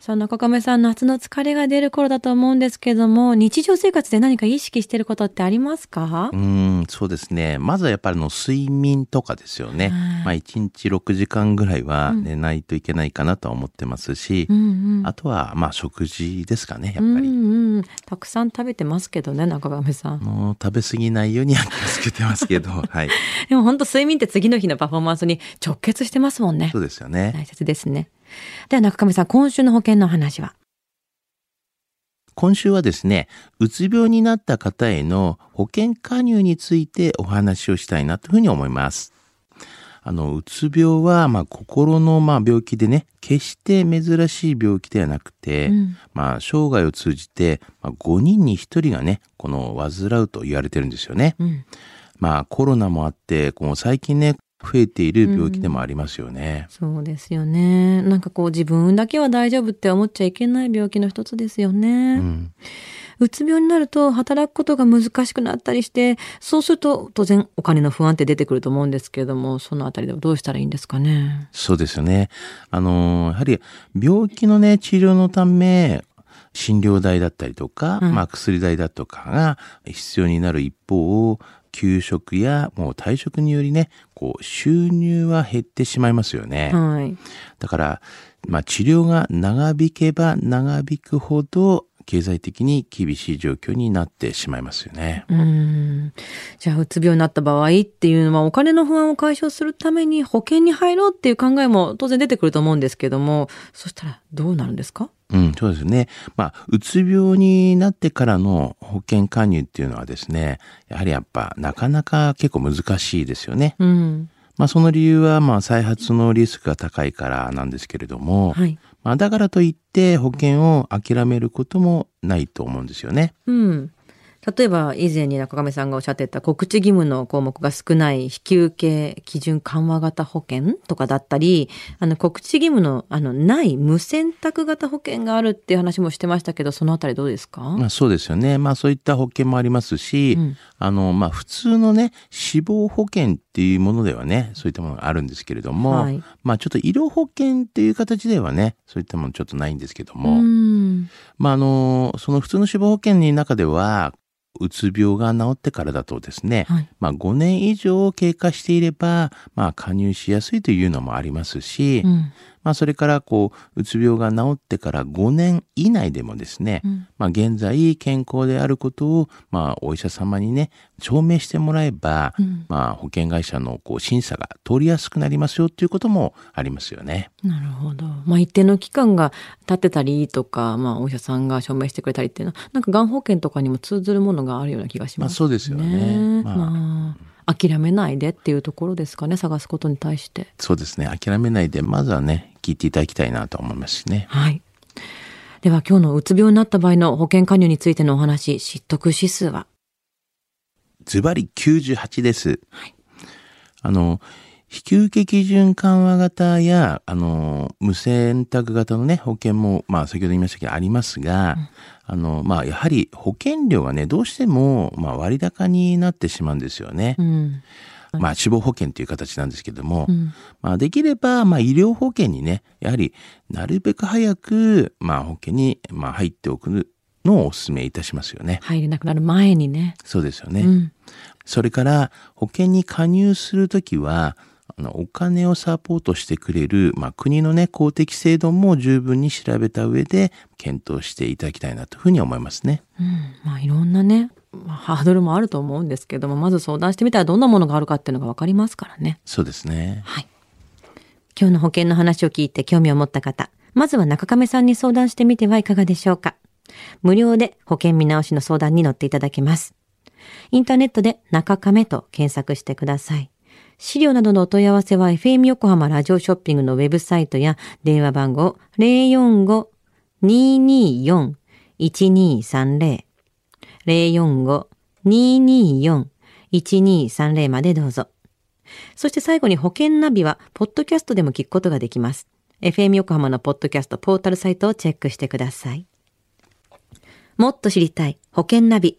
さあ、中亀さん、夏の疲れが出る頃だと思うんですけども、日常生活で何か意識していることってありますか？うーん、そうですね。まずはやっぱりあの睡眠とかですよね。はいまあ1日6時間ぐらいは寝ないといけないかなとは思ってますし、うんうん。あとはまあ食事ですかね、やっうぱり。んうん。たくさん食べてますけどね、中亀さん。もう食べ過ぎないようには気をつけてますけど、はい。でも本当睡眠って次の日のパフォーマンスに直結してますもんねそ。うですよね。大切ですね。では中亀さん、今週の保険の話は？今週はですね、うつ病になった方への保険加入についてお話をしたいなというふうに思います。あの、うつ病は、まあ、心の、まあ、病気でね、決して珍しい病気ではなくて、うんまあ、生涯を通じて、まあ、5人に1人がね、この、患うと言われてるんですよね。うん。まあ、コロナもあって、こう、最近ね、増えている病気でもありますよね。そうですよね。なんかこう自分だけは大丈夫って思っちゃいけない病気の一つですよね。うん。うつ病になると働くことが難しくなったりして、そうすると当然お金の不安って出てくると思うんですけれども、そのあたりではどうしたらいいんですかね？そうですよね。あのーやはり病気のね、治療のため、診療代だったりとか、うんまあ薬代だとかが必要になる一方、休職やもう退職によりね、こう収入は減ってしまいますよね。はい。だから、まあ治療が長引けば長引くほど経済的に厳しい状況になってしまいますよね。うーん。じゃあ、うつ病になった場合っていうのは、お金の不安を解消するために保険に入ろうっていう考えも当然出てくると思うんですけども、そしたらどうなるんですか？うん、そうですね。まあ、うつ病になってからの保険加入っていうのはですね、やはりやっぱなかなか結構難しいですよね。うん。まあ、その理由はまあ再発のリスクが高いからなんですけれども、はい。まあ、だからといって保険を諦めることもないと思うんですよね。うん。例えば以前に中亀さんがおっしゃってた告知義務の項目が少ない引き受け基準緩和型保険とかだったり、あの告知義務のあのない無選択型保険があるっていう話もしてましたけど、そのあたりどうですか、まあ、そうですよね。まあそういった保険もありますし、うんあの、まあ普通のね、死亡保険っていうものではね、そういったものがあるんですけれども、はいまあちょっと医療保険っていう形ではね、そういったものちょっとないんですけども、うん。まああの、その普通の死亡保険の中では、うつ病が治ってからだとですね、はい。まあ5年以上経過していれば、まあ加入しやすいというのもありますし、うん。まあそれからこう、うつ病が治ってから5年以内でもですね、うん。まあ現在健康であることを、まあお医者様にね、証明してもらえば、うん。まあ保険会社のこう審査が通りやすくなりますよっていうこともありますよね。なるほど。まあ一定の期間が経ってたりとか、まあお医者さんが証明してくれたりっていうのは、なんかがん保険とかにも通ずるものがあるような気がします、まあそうですよね。まあ。まあ、諦めないでっていうところですかね、探すことに対して。そうですね。諦めないで、まずはね、聞いていただきたいなと思いますしね。はい。では今日のうつ病になった場合の保険加入についてのお話、知得指数は？ズバリ98です。あの、引き受け基準緩和型や、あの、無選択型のね、保険も、まあ、先ほど言いましたけど、ありますが、あの、まあ、やはり保険料がね、どうしても、まあ、割高になってしまうんですよね。うん。まあ、死亡保険という形なんですけども、うん。まあ、できれば、まあ、医療保険にね、やはり、なるべく早く、まあ、保険に、まあ、入っておくのをお勧めいたしますよね。入れなくなる前にね。そうですよね。うん。それから保険に加入するときは、お金をサポートしてくれる、まあ、国のね、公的制度も十分に調べた上で検討していただきたいなというふうに思いますね。うん。まあいろんなね、まあ、ハードルもあると思うんですけども、まず相談してみたらどんなものがあるかっていうのがわかりますからね。そうですね。はい。今日の保険の話を聞いて興味を持った方、まずは中亀さんに相談してみてはいかがでしょうか。無料で保険見直しの相談に乗っていただけます。インターネットで中亀と検索してください。資料などのお問い合わせは FM 横浜ラジオショッピングのウェブサイトや電話番号045-224-1230 045-224-1230までどうぞ。そして最後に保険ナビは、ポッドキャストでも聞くことができます。FM 横浜のポッドキャストポータルサイトをチェックしてください。もっと知りたい保険ナビ。